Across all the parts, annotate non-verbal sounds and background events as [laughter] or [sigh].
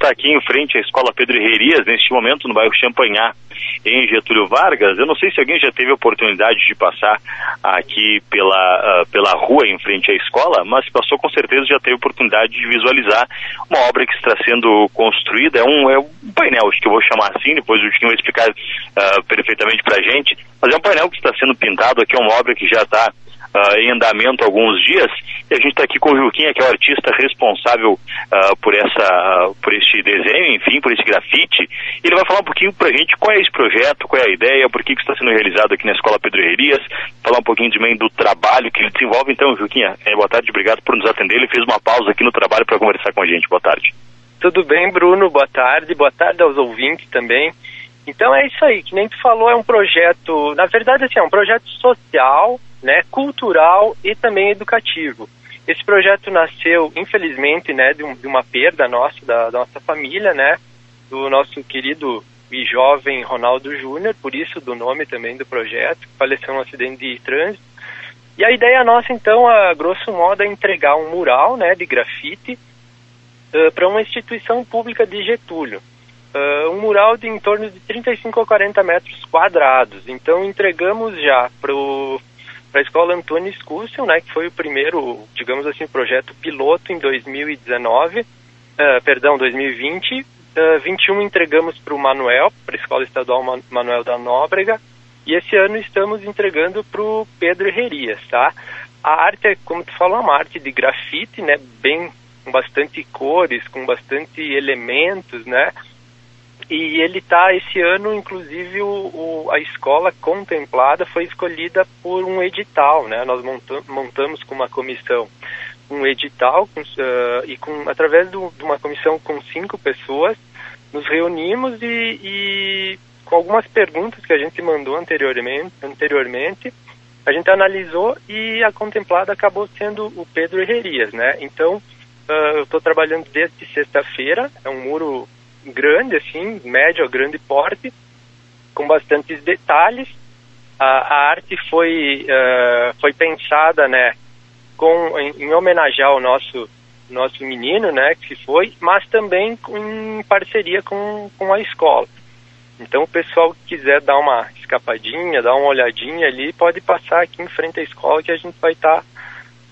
está aqui em frente à Escola Pedro Herrerias, neste momento no bairro Champanhar, em Getúlio Vargas. Eu não sei se alguém já teve a oportunidade de passar aqui pela, uh, pela rua em frente à escola, mas passou com certeza já teve a oportunidade de visualizar uma obra que está sendo construída. É um, é um painel, acho que eu vou chamar assim, depois o Chiquinho vai explicar uh, perfeitamente para a gente, mas é um painel que está sendo pintado aqui, é uma obra que já está uh, em andamento alguns dias. E a gente está aqui com o Juquinha, que é o artista responsável uh, por essa, uh, por este desenho, enfim, por esse grafite. E ele vai falar um pouquinho para a gente qual é esse projeto, qual é a ideia, por que, que está sendo realizado aqui na Escola Pedro Herrias, falar um pouquinho também do trabalho que ele desenvolve. Então, Juquinha, é, boa tarde, obrigado por nos atender. Ele fez uma pausa aqui no trabalho para conversar com a gente. Boa tarde. Tudo bem, Bruno? Boa tarde. Boa tarde aos ouvintes também. Então é isso aí, que nem tu falou, é um projeto, na verdade assim, é um projeto social, né, cultural e também educativo. Esse projeto nasceu, infelizmente, né, de, um, de uma perda nossa, da, da, nossa família, né, do nosso querido e jovem Ronaldo Júnior, por isso do nome também do projeto, que faleceu num acidente de trânsito. E a ideia nossa, então, a grosso modo, é entregar um mural, né, de grafite uh, para uma instituição pública de Getúlio. Uh, um mural de em torno de 35 a 40 metros quadrados. Então entregamos já para para a escola Antônio Scúcio, né, que foi o primeiro, digamos assim, projeto piloto em 2019, uh, eh, perdão, 2020. Uh, 21 entregamos para o Manuel, para a Escola Estadual Manuel da Nóbrega, e esse ano estamos entregando para o Pedro Herrerias, tá? A arte é, como tu falou, uma arte de grafite, né, bem, com bastante cores, com bastante elementos, né, e ele está esse ano, inclusive, o, o, a escola contemplada foi escolhida por um edital, né? Nós montamos, montamos com uma comissão um edital com, uh, e com através do, de uma comissão com cinco pessoas nos reunimos e, e, com algumas perguntas que a gente mandou anteriormente, anteriormente a gente analisou e a contemplada acabou sendo o Pedro Herrerias, né? Então uh, eu estou trabalhando desde sexta-feira, é um muro grande, assim, médio a grande porte, com bastantes detalhes. A, a arte foi, uh, foi pensada, né, com, em, em homenagear o nosso nosso menino, né, que foi, mas também em parceria com, com a escola. Então, o pessoal que quiser dar uma escapadinha, dar uma olhadinha ali, pode passar aqui em frente à escola que a gente vai estar tá,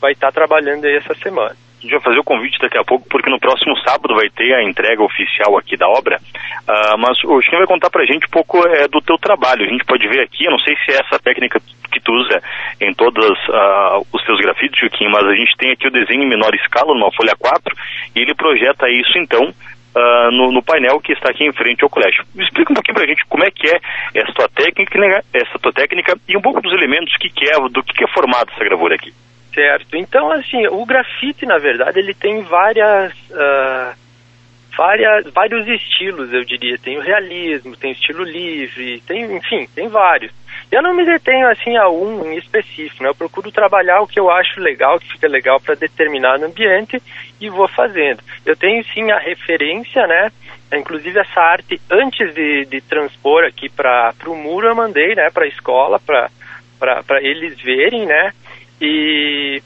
vai tá trabalhando aí essa semana. A gente vai fazer o convite daqui a pouco, porque no próximo sábado vai ter a entrega oficial aqui da obra. Uh, mas o Chiquinho vai contar pra gente um pouco é, do teu trabalho. A gente pode ver aqui, eu não sei se é essa técnica que tu usa em todos uh, os teus grafites, Chiquinho, mas a gente tem aqui o desenho em menor escala, numa folha 4, e ele projeta isso então Uh, no, no, painel que está aqui em frente ao colégio. Explica um pouquinho para a gente como é que é essa tua técnica, essa tua técnica e um pouco dos elementos que, que é, do que, que é formado essa gravura aqui. Certo. Então, assim, o grafite, na verdade, ele tem várias, uh, várias, vários estilos, eu diria. Tem o realismo, tem o estilo livre, tem, enfim, tem vários. Eu não me detenho, assim, a um em específico, né? Eu procuro trabalhar o que eu acho legal, que fica legal para determinado ambiente e vou fazendo. Eu tenho, sim, a referência, né? Inclusive, essa arte, antes de, de transpor aqui para o muro, eu mandei, né, para a escola, para eles verem, né? E,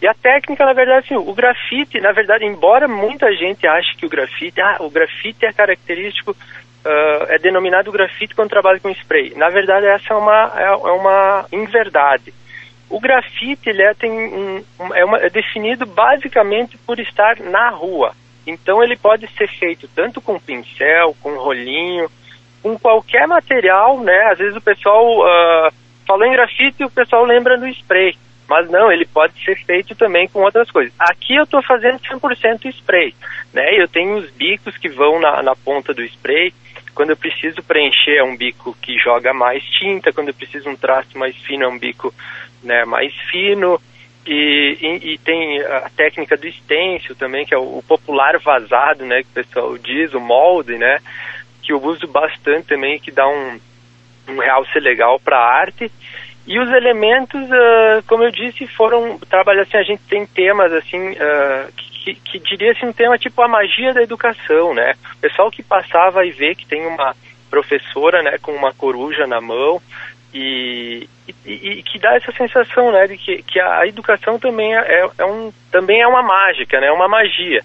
e a técnica, na verdade, assim, o grafite, na verdade, embora muita gente ache que o grafite, ah, o grafite é característico, uh, é denominado grafite quando trabalha com spray. Na verdade, essa é uma, é, é uma inverdade. O grafite ele é, tem um, é, uma, é definido basicamente por estar na rua. Então ele pode ser feito tanto com pincel, com rolinho, com qualquer material, né? Às vezes o pessoal uh, falou em grafite e o pessoal lembra do spray. Mas não, ele pode ser feito também com outras coisas. Aqui eu estou fazendo 100% spray, né? Eu tenho os bicos que vão na, na ponta do spray. Quando eu preciso preencher é um bico que joga mais tinta, quando eu preciso um traço mais fino é um bico né, mais fino. E, e, e, tem a técnica do stencil também, que é o, o, popular vazado, né, que o pessoal diz, o molde, né, que eu uso bastante também, que dá um, um realce legal para a arte. E os elementos, uh, como eu disse, foram trabalhar assim, a gente tem temas assim uh, que, que, diria assim um tema tipo a magia da educação, né? O pessoal que passava e vê que tem uma professora, né, com uma coruja na mão e, e, e que dá essa sensação, né, de que, que a educação também é, é, um também é uma mágica, né, é uma magia.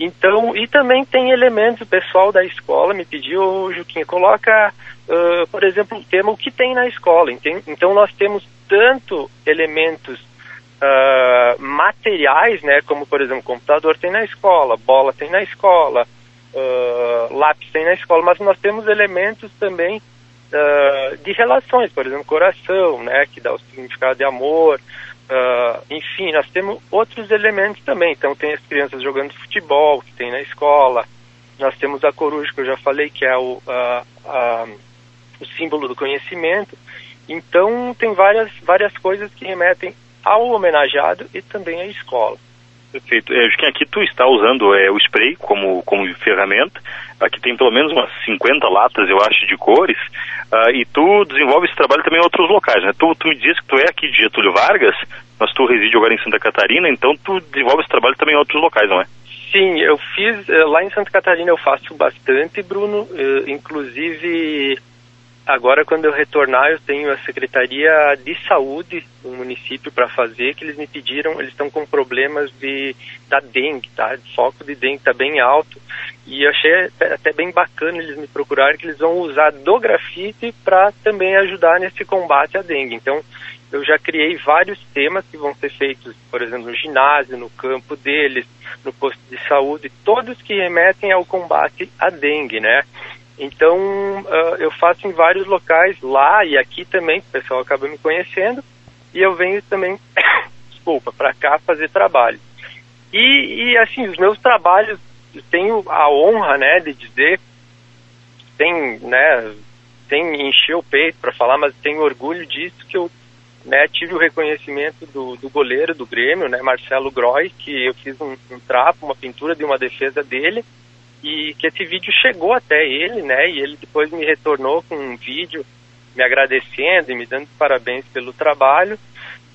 Então, e também tem elementos, o pessoal da escola me pediu, Juquinha, coloca, uh, por exemplo, o tema o que tem na escola. Então, nós temos tanto elementos uh, materiais, né, como, por exemplo, computador tem na escola, bola tem na escola, uh, lápis tem na escola, mas nós temos elementos também de relações, por exemplo, coração, né, que dá o significado de amor, Uh, enfim, nós temos outros elementos também. Então, tem as crianças jogando futebol, que tem na escola. Nós temos a coruja, que eu já falei, que é o, uh, o símbolo do conhecimento. Então, tem várias, várias coisas que remetem ao homenageado e também à escola. Perfeito. É, que aqui tu está usando é, o spray como, como ferramenta. Aqui tem pelo menos umas 50 latas, eu acho, de cores. Uh, e tu desenvolve esse trabalho também em outros locais, né? Tu, tu me disse que tu é aqui de Getúlio Vargas, mas tu reside agora em Santa Catarina, então tu desenvolve esse trabalho também em outros locais, não é? Sim, eu fiz, eh, lá em Santa Catarina eu faço bastante, Bruno, uh, inclusive Agora, quando eu retornar, eu tenho a Secretaria de Saúde do município para fazer, que eles me pediram, eles estão com problemas de da dengue, tá? De foco de dengue está bem alto. E eu achei até bem bacana eles me procurarem que eles vão usar do grafite para também ajudar nesse combate à dengue. Então, eu já criei vários temas que vão ser feitos, por exemplo, no ginásio, no campo deles, no posto de saúde, todos que remetem ao combate à dengue, né? Então, uh, eu faço em vários locais, lá e aqui também, o pessoal acaba me conhecendo, e eu venho também, [coughs] desculpa, para cá fazer trabalho. E, e, assim, os meus trabalhos, eu tenho a honra, né, de dizer, tem, né, tem encher o peito para falar, mas tenho orgulho disso que eu né, tive o reconhecimento do, do goleiro do Grêmio, né, Marcelo Groy, que eu fiz um, um trapo, uma pintura de uma defesa dele, e que esse vídeo chegou até ele, né? E ele depois me retornou com um vídeo me agradecendo e me dando parabéns pelo trabalho.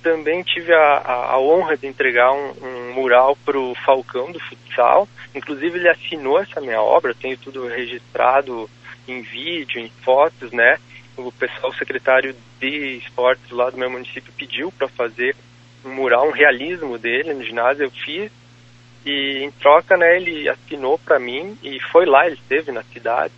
Também tive a, a, honra de entregar um, um mural para o Falcão do futsal. Inclusive ele assinou essa minha obra, tenho tudo registrado em vídeo, em fotos, né? O pessoal, o secretário de esportes lá do meu município pediu para fazer um mural, um realismo dele no ginásio. Eu fiz e em troca, né, ele assinou para mim e foi lá, ele esteve na cidade.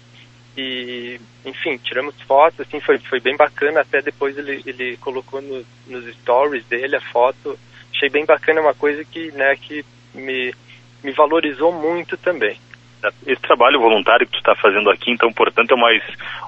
E, enfim, tiramos fotos, assim, foi, foi bem bacana. Até depois ele, ele colocou no, nos stories dele a foto. Achei bem bacana, uma coisa que, né, que me, me valorizou muito também. Esse trabalho voluntário que tu está fazendo aqui, então, portanto, é mais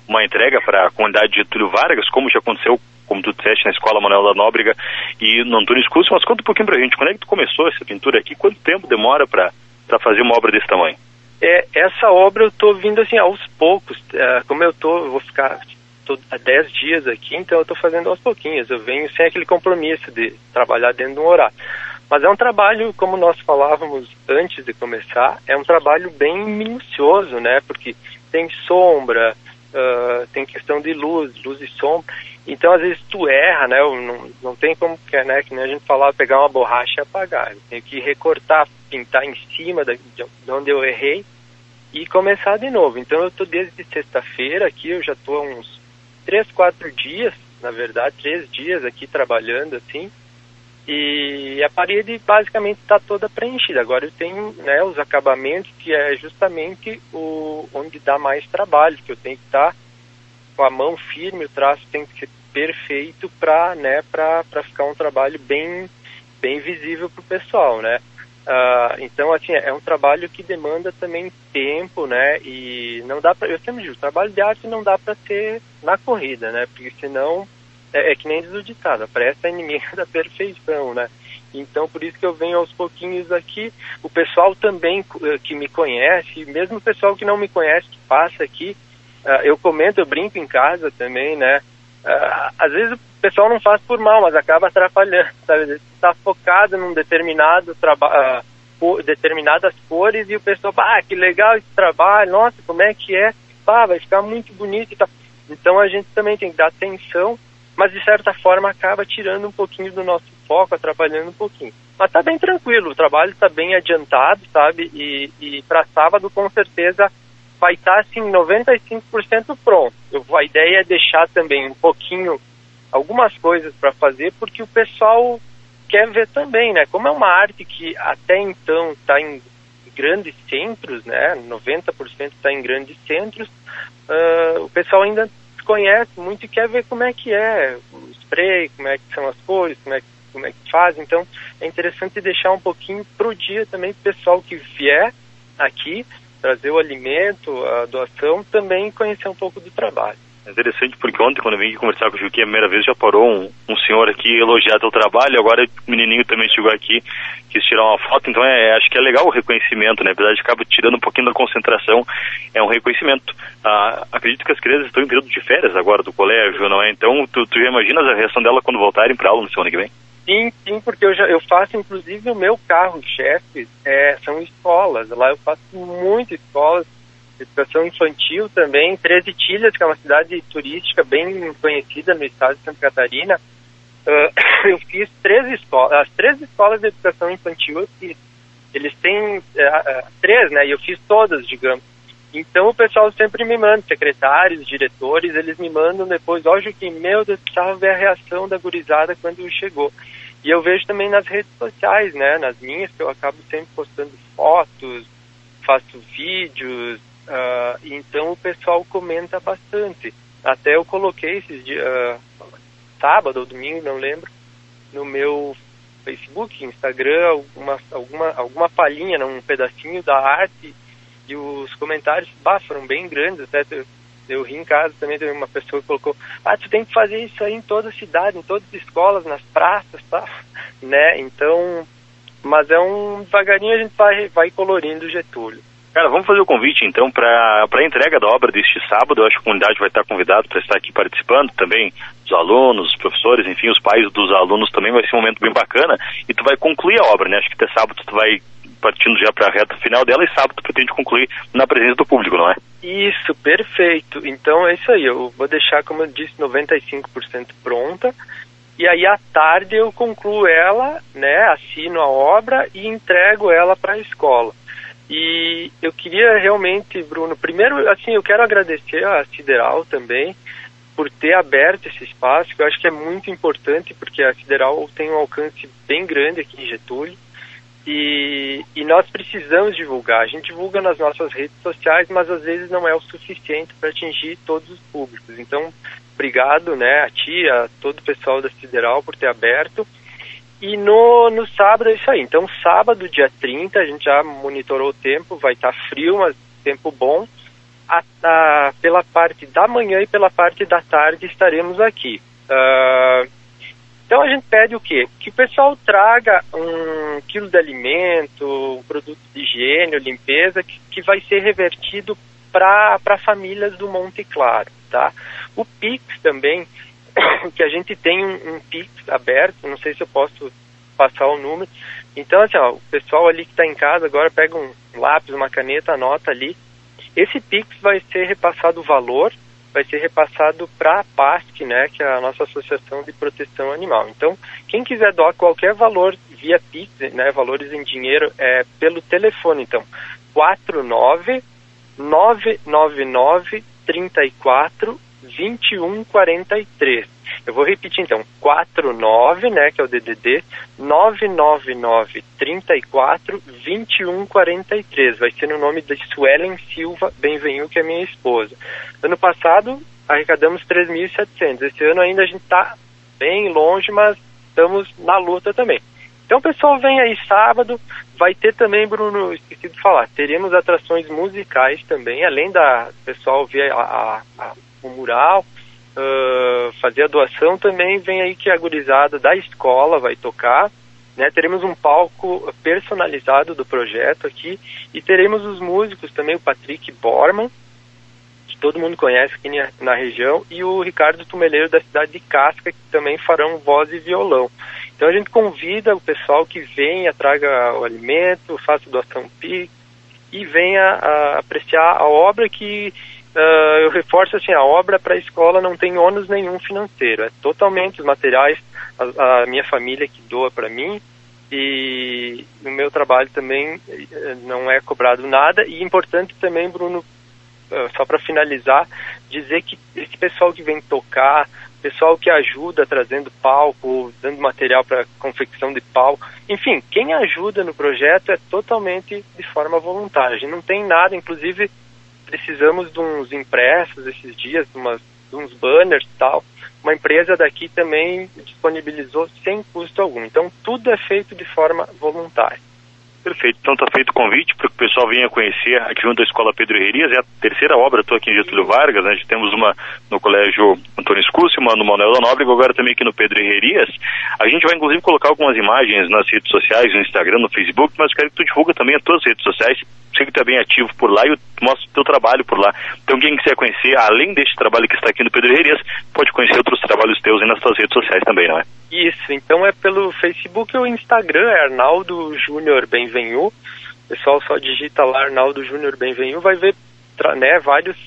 uma entrega para a comunidade de Getúlio Vargas, como já aconteceu como tu disseste, na Escola Manuel da Nóbrega e no Antônio Escúcio, mas conta um pouquinho pra gente, quando é que tu começou essa pintura aqui? Quanto tempo demora para fazer uma obra desse tamanho? É, essa obra eu tô vindo assim aos poucos, é, como eu tô, eu vou ficar tô há 10 dias aqui, então eu tô fazendo aos pouquinhos, eu venho sem aquele compromisso de trabalhar dentro de um horário. Mas é um trabalho, como nós falávamos antes de começar, é um trabalho bem minucioso, né? Porque tem sombra, uh, tem questão de luz, luz e sombra. Então, às vezes, tu erra, né? Não, não tem como, né, que nem a gente falava, pegar uma borracha e apagar. Eu tenho que recortar, pintar em cima de onde eu errei e começar de novo. Então, eu estou desde sexta-feira aqui, eu já estou há uns três, quatro dias, na verdade, três dias aqui trabalhando, assim, e a parede basicamente está toda preenchida. Agora eu tenho né, os acabamentos, que é justamente o, onde dá mais trabalho, que eu tenho que estar tá com a mão firme, o traço tem que ser perfeito para né, ficar um trabalho bem, bem visível para o pessoal, né? Uh, então, assim, é um trabalho que demanda também tempo, né? E não dá para, eu sempre digo, trabalho de arte não dá para ser na corrida, né? Porque senão é, é que nem diz o ditado, a pressa é inimiga [laughs] da perfeição, né? Então, por isso que eu venho aos pouquinhos aqui. O pessoal também eh, que me conhece, mesmo o pessoal que não me conhece, que passa aqui, eu comento, eu brinco em casa também, né? Uh, às vezes o pessoal não faz por mal, mas acaba atrapalhando, [laughs] sabe? Está focado num determinado trabalho, uh, determinadas cores e o pessoal, ah, que legal esse trabalho, nossa, como é que é? Ah, vai ficar muito bonito e tal. Então a gente também tem que dar atenção, mas de certa forma acaba tirando um pouquinho do nosso foco, atrapalhando um pouquinho. Mas tá bem tranquilo, o trabalho está bem adiantado, sabe? E, e para sábado com certeza vai estar tá, assim 95% pronto. Eu, a ideia é deixar também um pouquinho algumas coisas para fazer porque o pessoal quer ver também, né? Como é uma arte que até então está em grandes centros, né? 90% está em grandes centros. Uh, o pessoal ainda conhece muito e quer ver como é que é o spray, como é que são as cores, como é, como é que faz. Então, é interessante deixar um pouquinho pro dia também o pessoal que vier aqui trazer o alimento, a doação, também conhecer um pouco do trabalho. É interessante porque ontem, quando eu vim conversar com o Juque a primeira vez, já parou um, um senhor aqui elogiar teu trabalho, agora o menininho também chegou aqui, quis tirar uma foto, então é, acho que é legal o reconhecimento, né? Apesar de acaba tirando um pouquinho da concentração, é um reconhecimento. Ah, acredito que as crianças estão em período de férias agora do colégio, não é? Então, tu, tu já imaginas a reação dela quando voltarem para aula no semana que vem? Sim, sim, porque eu, já, eu faço, inclusive, o meu carro-chefe é, são escolas. Lá eu faço muitas escolas, educação infantil também, 13 Tilhas, que é uma cidade turística bem conhecida no estado de Santa Catarina. Uh, [coughs] eu fiz três escolas, as três escolas de educação infantil eu fiz. Eles têm uh, três, né? E eu fiz todas, digamos. Então o pessoal sempre me manda, secretários, diretores, eles me mandam depois, ó, que meu Deus, precisava ver a reação da gurizada quando chegou. E eu vejo também nas redes sociais, né, nas minhas, que eu acabo sempre postando fotos, faço vídeos, Uh, então o pessoal comenta bastante. Até eu coloquei esses dias, uh, sábado ou domingo, não lembro, no meu Facebook, Instagram, alguma, alguma, alguma palhinha, um pedacinho da arte e os comentários bah, foram bem grandes. Até eu, ri em casa também, teve uma pessoa que colocou, ah, tu tem que fazer isso aí em toda a cidade, em todas as escolas, nas praças, tá? [laughs] Né? Então, mas é um, devagarinho a gente vai, vai colorindo o Getúlio. Cara, vamos fazer o convite então para a entrega da obra deste sábado. Eu acho que a comunidade vai estar convidada para estar aqui participando também, os alunos, os professores, enfim, os pais dos alunos também. Vai ser um momento bem bacana e tu vai concluir a obra, né? Acho que até sábado tu vai partindo já para a reta final dela e sábado pretende concluir na presença do público, não é? Isso, perfeito. Então é isso aí. Eu vou deixar, como eu disse, 95% pronta. E aí à tarde eu concluo ela, né? Assino a obra e entrego ela para a escola. E eu queria realmente, Bruno, primeiro, assim, eu quero agradecer a Sideral também por ter aberto esse espaço, que eu acho que é muito importante, porque a Sideral tem um alcance bem grande aqui em Getúlio. E, e nós precisamos divulgar. A gente divulga nas nossas redes sociais, mas às vezes não é o suficiente para atingir todos os públicos. Então, obrigado né, a ti, a todo o pessoal da Sideral por ter aberto. E no, no sábado é isso aí. Então, sábado, dia 30, a gente já monitorou o tempo, vai estar tá frio, mas tempo bom. A, a, pela parte da manhã e pela parte da tarde estaremos aqui. Uh, então a gente pede o quê? Que o pessoal traga um quilo de alimento, um produto de higiene, limpeza, que, que vai ser revertido para famílias do Monte Claro, tá? O Pix também [coughs] que a gente tem um, um Pix aberto, não sei se eu posso passar o número. Então, assim, ó, o pessoal ali que está em casa agora pega um lápis, uma caneta, anota ali. Esse Pix vai ser repassado o valor, vai ser repassado para a PASC, né, que é a nossa Associação de Proteção Animal. Então, quem quiser doar qualquer valor via Pix, né, valores em dinheiro, é pelo telefone, então, 49 999 34 2143. Eu vou repetir então, 49, né, que é o DDD, 999 34 2143. Vai ser no nome da Suelen Silva Benvenu, que é minha esposa. Ano passado arrecadamos 3.700. Esse ano ainda a gente está bem longe, mas estamos na luta também. Então, pessoal, vem aí sábado. Vai ter também, Bruno, esqueci de falar, teremos atrações musicais também, além da pessoal ver a, a, a o mural, uh, fazer a doação, também vem aí que a gurizada da escola vai tocar. Né, teremos um palco personalizado do projeto aqui e teremos os músicos também, o Patrick Borman, que todo mundo conhece aqui na região, e o Ricardo Tumeleiro da cidade de Casca, que também farão voz e violão. Então a gente convida o pessoal que venha, traga o alimento, faça doação PIX e venha a apreciar a obra que uh, eu reforço assim, a obra para a escola não tem ônus nenhum financeiro, é totalmente os materiais, a, a minha família que doa para mim, e no meu trabalho também eh, não é cobrado nada, e importante também, Bruno, só para finalizar, dizer que esse pessoal que vem tocar, pessoal que ajuda trazendo palco, dando material para confecção de palco. Enfim, quem ajuda no projeto é totalmente de forma voluntária. A gente não tem nada, inclusive precisamos de uns impressos esses dias, de, umas, de uns banners e tal. Uma empresa daqui também disponibilizou sem custo algum. Então, tudo é feito de forma voluntária. Perfeito. Então está feito o convite para que o pessoal venha conhecer aqui junto à Escola Pedro Herrias. É a terceira obra, estou aqui em Getúlio Vargas, né? Temos uma no Colégio Antônio Escúcio, uma no Manuel da Nóbrega, agora também aqui no Pedro Herrias. A gente vai inclusive colocar algumas imagens nas redes sociais, no Instagram, no Facebook, mas quero que tu divulga também as tuas redes sociais. Sei que tu é bem ativo por lá e mostra o teu trabalho por lá. Então quem quiser conhecer, além deste trabalho que está aqui no Pedro Herrias, pode conhecer outros trabalhos teus nas tuas redes sociais também, não é? Isso, então é pelo Facebook ou Instagram, é Arnaldo Júnior Benvenu. O pessoal só digita lá Arnaldo Júnior Benvenu, vai ver né, vários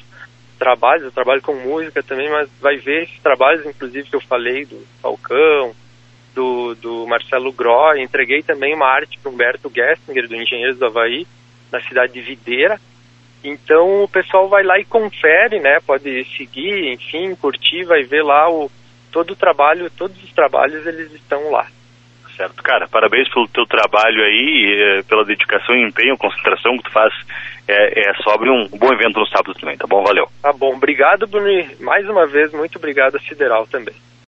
trabalhos, eu trabalho com música também, mas vai ver esses trabalhos, inclusive, que eu falei, do Falcão, do, do Marcelo Gró, entreguei também uma arte para Humberto Gessinger, do Engenheiros do Havaí, na cidade de Videira. Então o pessoal vai lá e confere, né? Pode seguir, enfim, curtir, vai ver lá o, todo o trabalho, todos os trabalhos eles estão lá. Certo, cara, parabéns pelo teu trabalho aí, eh, pela dedicação e empenho, concentração que tu faz é, é sobre um bom evento no sábado também, tá bom? Valeu. Tá bom, obrigado, Bruno, mais uma vez, muito obrigado a Sideral também.